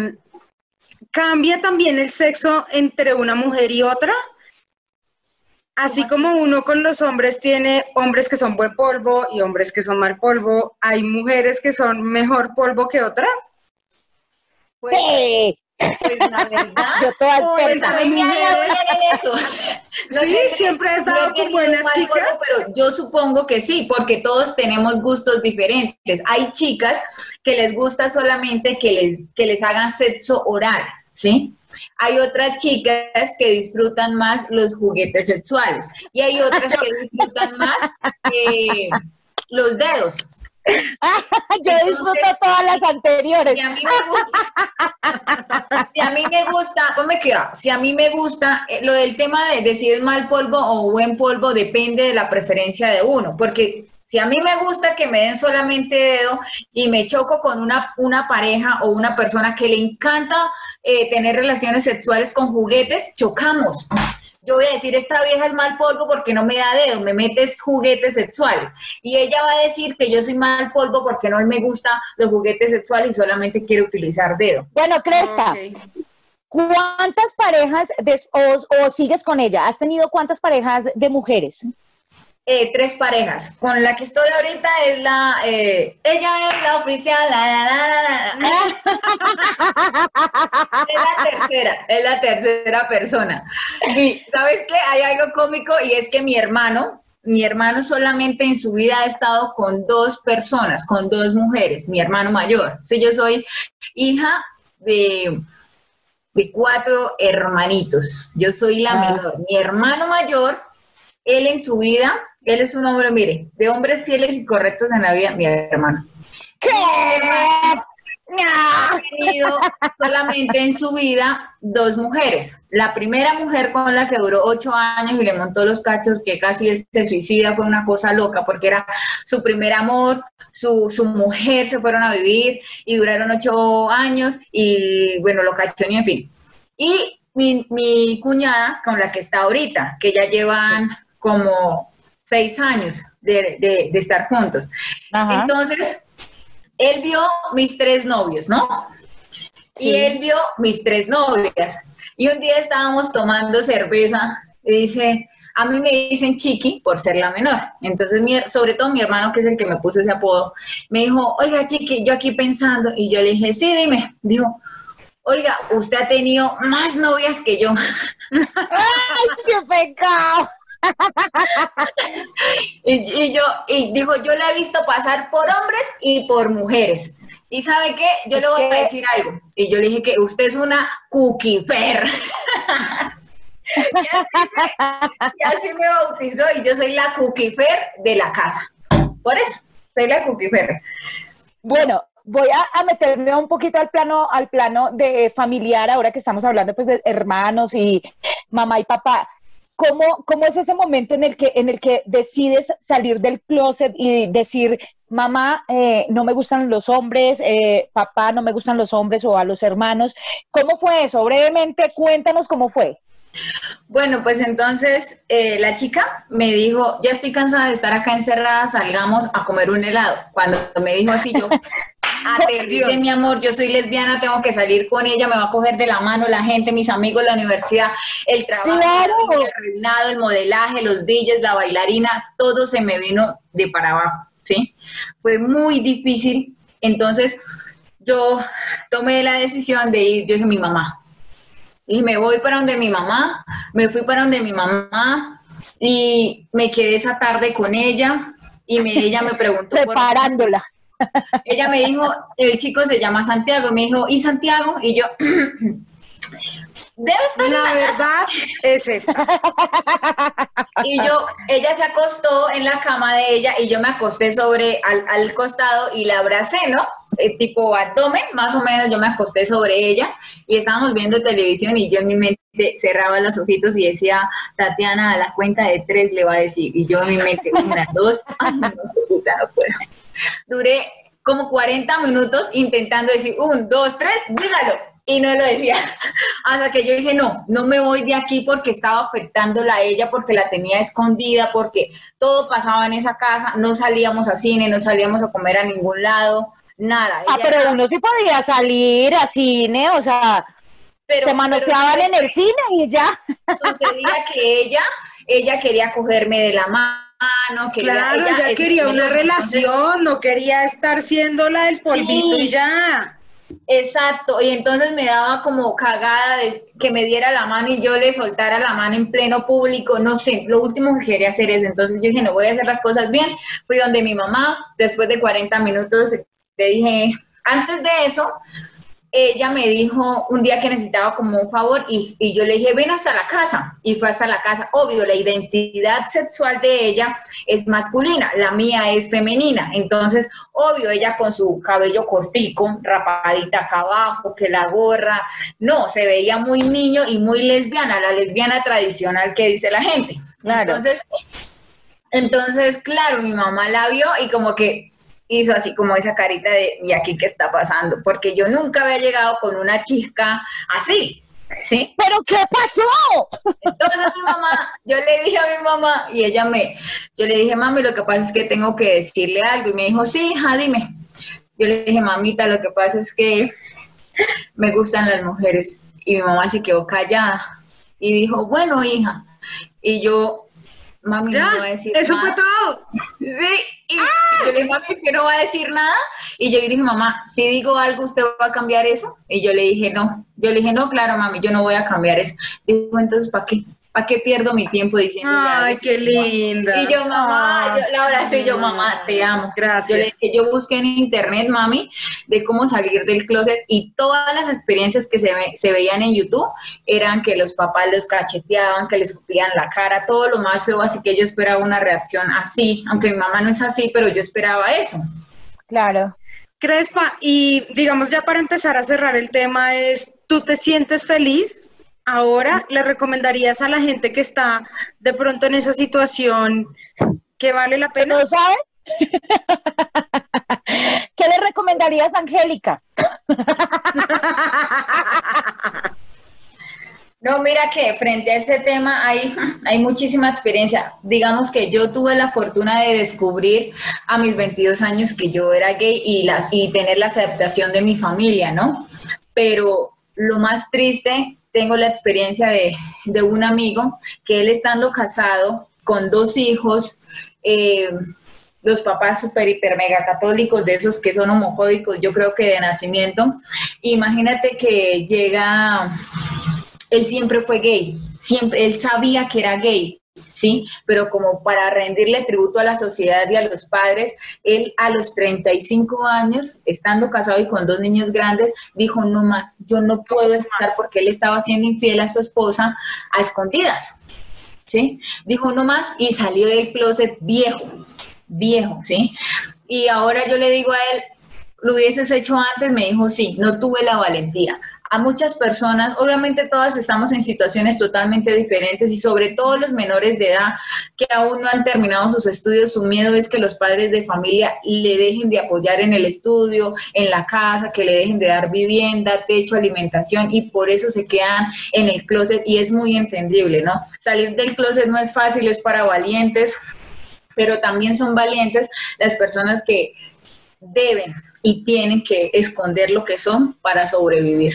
¿Cambia también el sexo entre una mujer y otra? Así como uno con los hombres tiene hombres que son buen polvo y hombres que son mal polvo, ¿hay mujeres que son mejor polvo que otras? Pues, Sí, pues la verdad, yo toda Oh, pues mí me en eso. No Sí, siempre has no dado he con buenas chicas. polvo, pero yo supongo que sí, porque todos tenemos gustos diferentes. Hay chicas que les gusta solamente que les, que les hagan sexo oral, ¿sí? Hay otras chicas que disfrutan más los juguetes sexuales y hay otras que disfrutan más eh, los dedos. Yo Entonces- disfruto todas las anteriores. Si a mí me gusta, si a mí me gusta, ponme cuidado, si a mí me gusta, eh, lo del tema de, de si es mal polvo o buen polvo depende de la preferencia de uno, porque si a mí me gusta que me den solamente dedo y me choco con una, una pareja o una persona que le encanta eh, tener relaciones sexuales con juguetes, chocamos. Yo voy a decir, esta vieja es mal polvo porque no me da dedo, me metes juguetes sexuales. Y ella va a decir que yo soy mal polvo porque no me gustan los juguetes sexuales y solamente quiere utilizar dedo. Bueno, Crespa, Ok. ¿cuántas parejas des- o, o sigues con ella? ¿Has tenido cuántas parejas de mujeres? Eh, tres parejas. Con la que estoy ahorita es la, eh, ella es la oficial, la, es la tercera, es la tercera persona. Y sabes qué, hay algo cómico y es que mi hermano, mi hermano solamente en su vida ha estado con dos personas, con dos mujeres, mi hermano mayor. Sí, yo soy hija de, de cuatro hermanitos. Yo soy la Ah. menor. Mi hermano mayor, él en su vida, él es un hombre, mire, de hombres fieles y correctos en la vida, mi hermano. ¿Qué? Ha tenido solamente en su vida dos mujeres. La primera mujer con la que duró ocho años y le montó los cachos, que casi él se suicida, fue una cosa loca, porque era su primer amor, su, su mujer se fueron a vivir y duraron ocho años y bueno, lo cachó y en fin. Y mi, mi cuñada con la que está ahorita, que ya llevan como seis años de, de- de estar juntos. Ajá. Entonces, él vio mis tres novios, ¿no? Y él vio mis tres novias. Y un día estábamos tomando cerveza y dice, a mí me dicen Chiqui por ser la menor. Entonces, mi, sobre todo mi hermano, que es el que me puso ese apodo, me dijo, oiga, Chiqui, yo aquí pensando, y yo le dije, sí, dime. Dijo, oiga, usted ha tenido más novias que yo. ¡Ay, qué pecado! Y, yo, y dijo, yo la he visto pasar por hombres y por mujeres. Y sabe qué, yo le voy a decir algo. Y yo le dije que usted es una cookie fair. y, así me, bautizó y yo soy la cookie fair de la casa. Por eso, soy la cookie fair. Bueno, voy a, meterme un poquito al plano, al plano de familiar, ahora que estamos hablando pues de hermanos y mamá y papá. ¿Cómo, ¿Cómo es ese momento en el que, en el que decides salir del closet y decir, mamá, eh, no me gustan los hombres, eh, papá, no me gustan los hombres o a los hermanos? ¿Cómo fue eso? Brevemente, cuéntanos cómo fue. Bueno, pues entonces eh, la chica me dijo, ya estoy cansada de estar acá encerrada, salgamos a comer un helado. Cuando me dijo así, yo dice mi amor, yo soy lesbiana, tengo que salir con ella, me va a coger de la mano la gente, mis amigos, la universidad, el trabajo, el reinado, el modelaje, los DJs, la bailarina, todo se me vino de para abajo, ¿sí? Fue muy difícil. Entonces, yo tomé la decisión de ir, yo dije, mi mamá, y me voy para donde mi mamá, me fui para donde mi mamá y me quedé esa tarde con ella y me, ella me preguntó. Preparándola. Ella me dijo, el chico se llama Santiago, me dijo, ¿y Santiago? Y yo, debe estar la, verdad es esta. Y yo, ella se acostó en la cama de ella y yo me acosté sobre al, costado y la abracé, ¿no? Eh, tipo abdomen, más o menos yo me acosté sobre ella y estábamos viendo televisión y yo en mi mente cerraba los ojitos y decía, Tatiana, a la cuenta de tres le va a decir. Y yo en mi mente, una, dos, ay, no, puta, no puedo. Duré como 40 minutos intentando decir, un, dos, tres, dígalo y no lo decía. Hasta que yo dije, no, no me voy de aquí porque estaba afectándola a ella, porque la tenía escondida, porque todo pasaba en esa casa, no salíamos a cine, no salíamos a comer a ningún lado, nada. Ah, pero uno sí podía salir a cine, o sea, se manoseaban en el cine y ya. Sucedía que ella, ella quería cogerme de la mano, quería, claro, ella, quería una relación, no quería estar siendo la del polvito y ya. Exacto, y entonces me daba como cagada de que me diera la mano y yo le soltara la mano en pleno público, no sé, lo último que quería hacer es, entonces yo dije, no voy a hacer las cosas bien, fui donde mi mamá, después de 40 minutos le dije, antes de eso, ella me dijo un día que necesitaba como un favor y, yo le dije, ven hasta la casa. Y fue hasta la casa. Obvio, la identidad sexual de ella es masculina, la mía es femenina. Entonces, obvio, ella con su cabello cortico, rapadita acá abajo, que la gorra, no, se veía muy niño y muy lesbiana, la lesbiana tradicional que dice la gente. Claro. Entonces, entonces, claro, mi mamá la vio y como que hizo así como esa carita de, ¿y aquí qué está pasando? Porque yo nunca había llegado con una chica así, ¿sí? ¿Pero qué pasó? Entonces mi mamá, yo le dije a mi mamá y ella me, yo le dije, mami, lo que pasa es que tengo que decirle algo. Y me dijo, sí, hija, dime. Yo le dije, mamita, lo que pasa es que me gustan las mujeres. Y mi mamá se quedó callada y dijo, bueno, hija. Y yo, mami, no va a decir Eso fue todo. Sí, y yo le dije, mami, que no va a decir nada. Y yo le dije, mamá, si digo algo, ¿usted va a cambiar eso? Y yo le dije, no. Yo le dije, no, claro, mami, yo no voy a cambiar eso. Dijo, entonces, ¿para qué? ¿Para qué pierdo mi tiempo diciendo Ay, qué linda. Y yo, mamá, yo, la abracé y yo, mamá, te amo. Gracias. Yo le dije, yo busqué en internet, mami, de cómo salir del closet y todas las experiencias que se, se veían en YouTube eran que los papás los cacheteaban, que les escupían la cara, todo lo más feo, así que yo esperaba una reacción así, aunque mi mamá no es así, pero yo esperaba eso. Claro. Crespa, y digamos ya para empezar a cerrar el tema es, ¿tú te sientes feliz ahora le recomendarías a la gente que está de pronto en esa situación que vale la pena? ¿No sabes? ¿Qué le recomendarías, Angélica? No, mira que frente a este tema hay, hay muchísima experiencia. Digamos que yo tuve la fortuna de descubrir a mis 22 años que yo era gay y, la, y tener la aceptación de mi familia, ¿no? Pero lo más triste tengo la experiencia de, de un amigo que él estando casado con dos hijos, eh, los papás super, hiper, mega católicos, de esos que son homofóbicos, yo creo que de nacimiento. Imagínate que llega, él siempre fue gay, siempre, él sabía que era gay, ¿sí? Pero como para rendirle tributo a la sociedad y a los padres, él a los 35 años, estando casado y con dos niños grandes, dijo, no más, yo no puedo estar porque él estaba siendo infiel a su esposa a escondidas, ¿sí? Dijo, no más y salió del closet viejo, viejo, ¿sí? Y ahora yo le digo a él, lo hubieses hecho antes, me dijo, sí, no tuve la valentía. A muchas personas, obviamente todas estamos en situaciones totalmente diferentes y sobre todo los menores de edad que aún no han terminado sus estudios, su miedo es que los padres de familia le dejen de apoyar en el estudio, en la casa, que le dejen de dar vivienda, techo, alimentación y por eso se quedan en el closet y es muy entendible, ¿no? Salir del closet no es fácil, es para valientes, pero también son valientes las personas que deben y tienen que esconder lo que son para sobrevivir.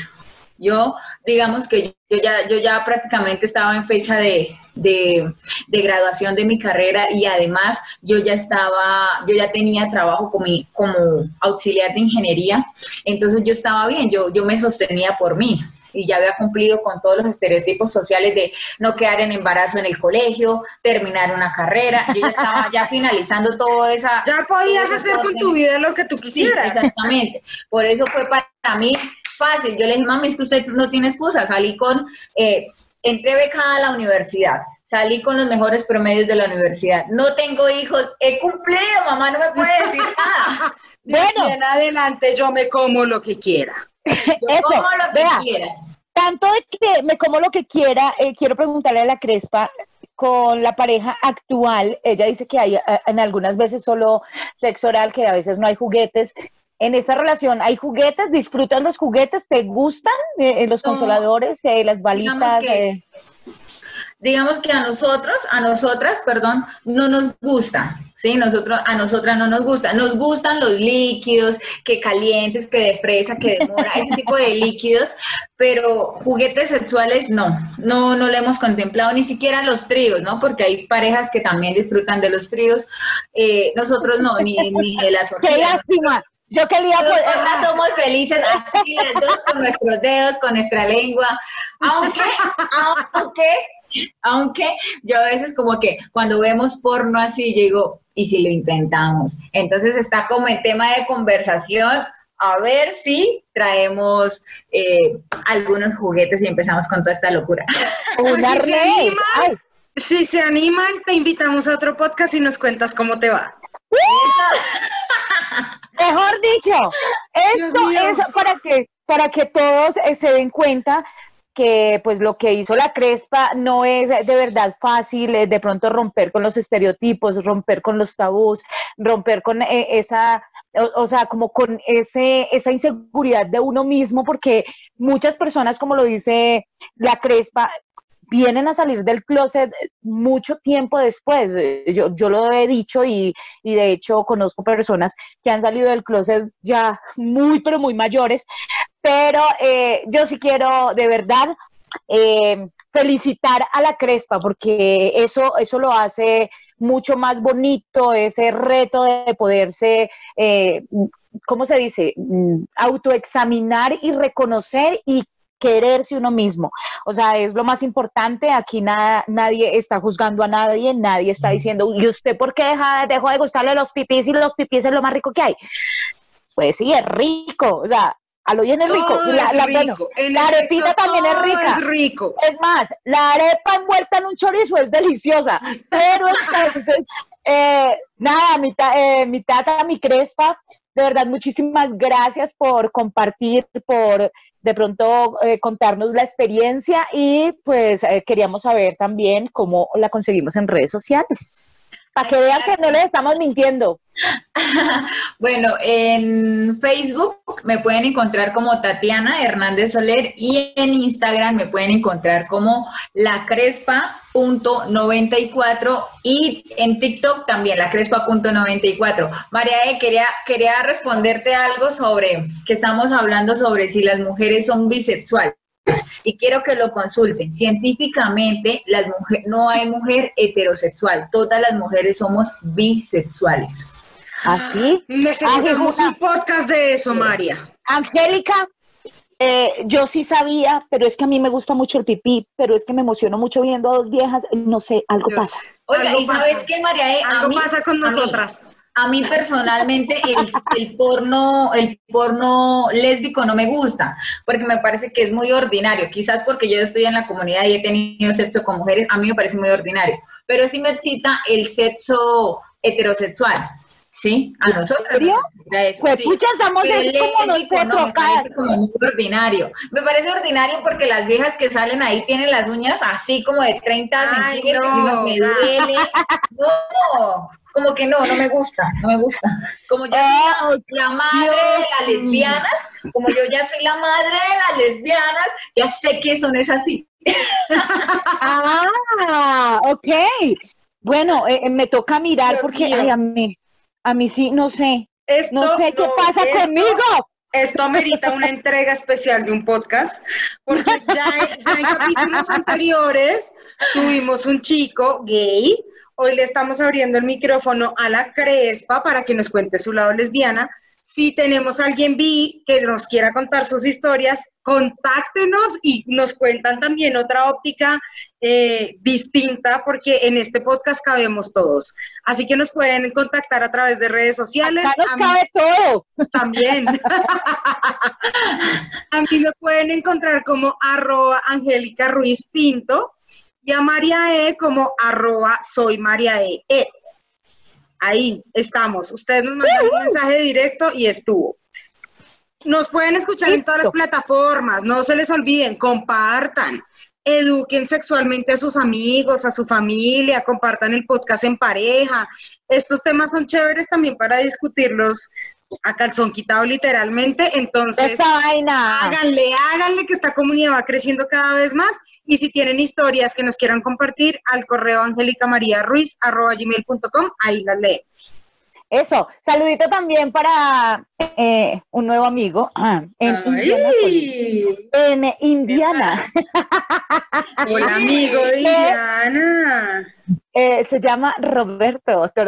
Yo, digamos que yo ya, yo ya prácticamente estaba en fecha de, de, de, graduación de mi carrera y además yo ya estaba, yo ya tenía trabajo como, como auxiliar de ingeniería, entonces yo estaba bien, yo, yo me sostenía por mí y ya había cumplido con todos los estereotipos sociales de no quedar en embarazo en el colegio, terminar una carrera. Yo ya estaba ya finalizando toda esa... Ya podías hacer con tu vida lo que tú quisieras. Sí, exactamente. Por eso fue para mí fácil. Yo le dije, mami, es que usted no tiene excusa. Salí con, eh, entré becada a la universidad. Salí con los mejores promedios de la universidad. No tengo hijos. He cumplido, mamá, no me puede decir nada. bueno, en adelante yo me como lo que quiera. Eso, vea, tanto de que me como lo que quiera, eh, quiero preguntarle a la Crespa, con la pareja actual, ella dice que hay en algunas veces solo sexo oral, que a veces no hay juguetes. En esta relación, ¿hay juguetes? ¿Disfrutan los juguetes? ¿Te gustan eh, los consoladores, eh, las balitas? Que, digamos que a nosotros, a nosotras, perdón, no nos gusta, ¿sí? Nosotros, a nosotras no nos gusta. Nos gustan los líquidos, que calientes, que de fresa, que de mora, ese tipo de líquidos, pero juguetes sexuales no, no, no lo hemos contemplado, ni siquiera los tríos, ¿no? Porque hay parejas que también disfrutan de los tríos. Eh, nosotros no, ni, ni de las ¡Qué lástima! Yo quería poder... somos felices así, las dos con nuestros dedos, con nuestra lengua, aunque, aunque aunque yo a veces como que cuando vemos porno así, llego, ¿y si lo intentamos? Entonces está como el tema de conversación, a ver si traemos eh, algunos juguetes y empezamos con toda esta locura. Una si, se animan, si se animan, te invitamos a otro podcast y nos cuentas cómo te va. Mejor dicho, esto es para que, para que todos eh, se den cuenta que pues lo que hizo la Crespa no es de verdad fácil, de pronto romper con los estereotipos, romper con los tabús, romper con eh, esa, o, sea, como con ese, esa inseguridad de uno mismo, porque muchas personas, como lo dice la Crespa, vienen a salir del closet mucho tiempo después. Yo, yo lo he dicho y, y, de hecho conozco personas que han salido del closet ya muy, pero muy mayores, pero eh, yo sí quiero de verdad eh, felicitar a la Crespa porque eso, eso lo hace mucho más bonito, ese reto de poderse, eh, ¿cómo se dice? Mm, autoexaminar y reconocer y quererse uno mismo. O sea, es lo más importante. Aquí nada, nadie está juzgando a nadie, nadie está diciendo, ¿y usted por qué deja, dejó de gustarle los pipís y los pipís es lo más rico que hay? Pues sí, es rico. O sea, a lo bien es rico. la, la, rico. la, arepita también es rica. Es rico. Es más, la arepa envuelta en un chorizo es deliciosa. Pero entonces, eh, nada, mi, eh, mi tata, mi crespa, de verdad, muchísimas gracias por compartir, por de pronto eh, contarnos la experiencia y pues eh, queríamos saber también cómo la conseguimos en redes sociales. Para que vean que no les estamos mintiendo. bueno, en Facebook me pueden encontrar como Tatiana Hernández Soler y en Instagram me pueden encontrar como la crespa.94 y en TikTok también la crespa.94. María E, quería, quería responderte algo sobre que estamos hablando sobre si las mujeres son bisexuales. y quiero que lo consulten. Científicamente, las mujeres, no hay mujer heterosexual, todas las mujeres somos bisexuales. ¿Así? Necesitamos un podcast de eso, María. Angélica, eh, yo sí sabía, pero es que a mí me gusta mucho el pipí, pero es que me emociono mucho viendo a dos viejas, no sé, algo Dios. pasa. Oiga, Algo ¿y sabes qué, María? E? A Algo mí- pasa con a mí- nosotras. A mí personalmente el, el porno, el porno lésbico no me gusta, porque me parece que es muy ordinario. Quizás porque yo estoy en la comunidad y he tenido sexo con mujeres, a mí me parece muy ordinario. Pero sí me excita el sexo heterosexual, ¿sí? A nosotros. eso, Pues sí. Pero es como lésbico no, nosotros, me parece como muy ordinario. Me parece ordinario porque las viejas que salen ahí tienen las uñas así como de 30 Ay, centímetros y no, me ya. duele. No, como que no, no me gusta, no me gusta. Como yo soy la, la madre de las lesbianas, como yo ya soy la madre de las lesbianas, ya sé que eso no es así. Ah, ok. Bueno, eh, eh, me toca mirar Dios porque, ay, a mí, a mí sí, no sé, Esto, no sé qué pasa esto- conmigo. Esto amerita una entrega especial de un podcast, porque ya, ya en capítulos anteriores tuvimos un chico gay. Hoy le estamos abriendo el micrófono a la Crespa para que nos cuente su lado lesbiana. Si tenemos a alguien bi que nos quiera contar sus historias, contáctenos y nos cuentan también otra óptica eh, distinta, porque en este podcast cabemos todos. Así que nos pueden contactar a través de redes sociales. Acá A nos mí- cabe todo. también. a mí me pueden encontrar como arroba Angélica Ruiz Pinto y a María E como arroba soy María E. E. Ahí estamos. Ustedes nos mandan un mensaje directo y estuvo. Nos pueden escuchar en todas las plataformas. No se les olviden, compartan. Eduquen sexualmente a sus amigos, a su familia, compartan el podcast en pareja. Estos temas son chéveres también para discutirlos a calzón quitado literalmente. Entonces, Esta vaina. háganle, háganle que esta comunidad va creciendo cada vez más. Y si tienen historias que nos quieran compartir, al correo angélicamariaruiz.com, ahí las leemos. Eso, saludito también para eh, un nuevo amigo en Indianapolis. En Indiana. Hola, amigo de Diana. Eh, se llama Roberto.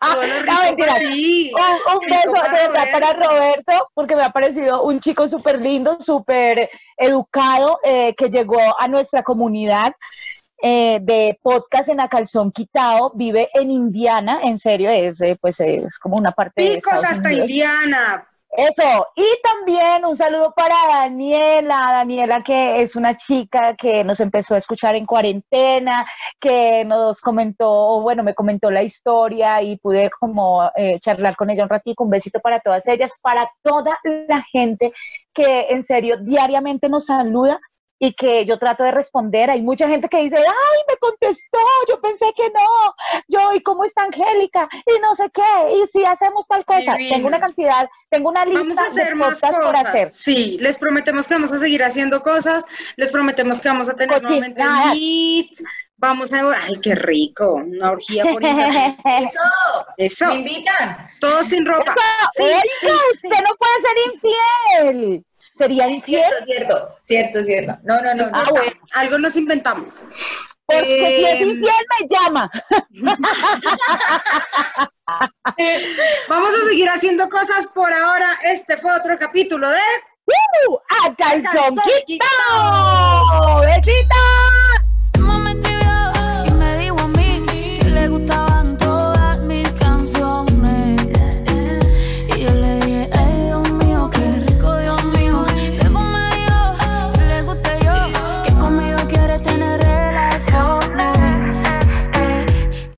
No, mentira. Un, beso de verdad para Roberto, porque me ha parecido un chico súper lindo, súper educado, eh, que llegó a nuestra comunidad eh, de podcast en A Calzón Quitado. Vive en Indiana, en serio, es, eh, pues, es como una parte de Picos Estados hasta Unidos. Indiana. Eso, y también un saludo para Daniela, Daniela que es una chica que nos empezó a escuchar en cuarentena, que nos comentó, o bueno, me comentó la historia y pude como eh, charlar con ella un ratito, un besito para todas ellas, para toda la gente que en serio diariamente nos saluda y que yo trato de responder. Hay mucha gente que dice, ay, me contestó, yo pensé que no, yo, ¿y cómo está Angélica? Y no sé qué, y si hacemos tal cosa. Divinos. Tengo una cantidad, tengo una lista Vamos a hacer de más podcasts por hacer. cosas. Sí, les prometemos que vamos a seguir haciendo cosas. Les prometemos que vamos a tener nuevamente. Meet. Vamos a. Ay, qué rico. Una orgía por internet. Eso, Eso. me invitan. Todo sin ropa. Sí, Oiga, sí, sí. usted no puede ser infiel. ¿Sería infiel? Cierto, cierto, cierto, cierto. No, no, no. no. Ah, bueno. Algo nos inventamos. Porque si es Em, infiel me llama. Vamos a seguir haciendo cosas por ahora. Este fue otro capítulo de ¡Uh! ¡A calzón Calzón quitado!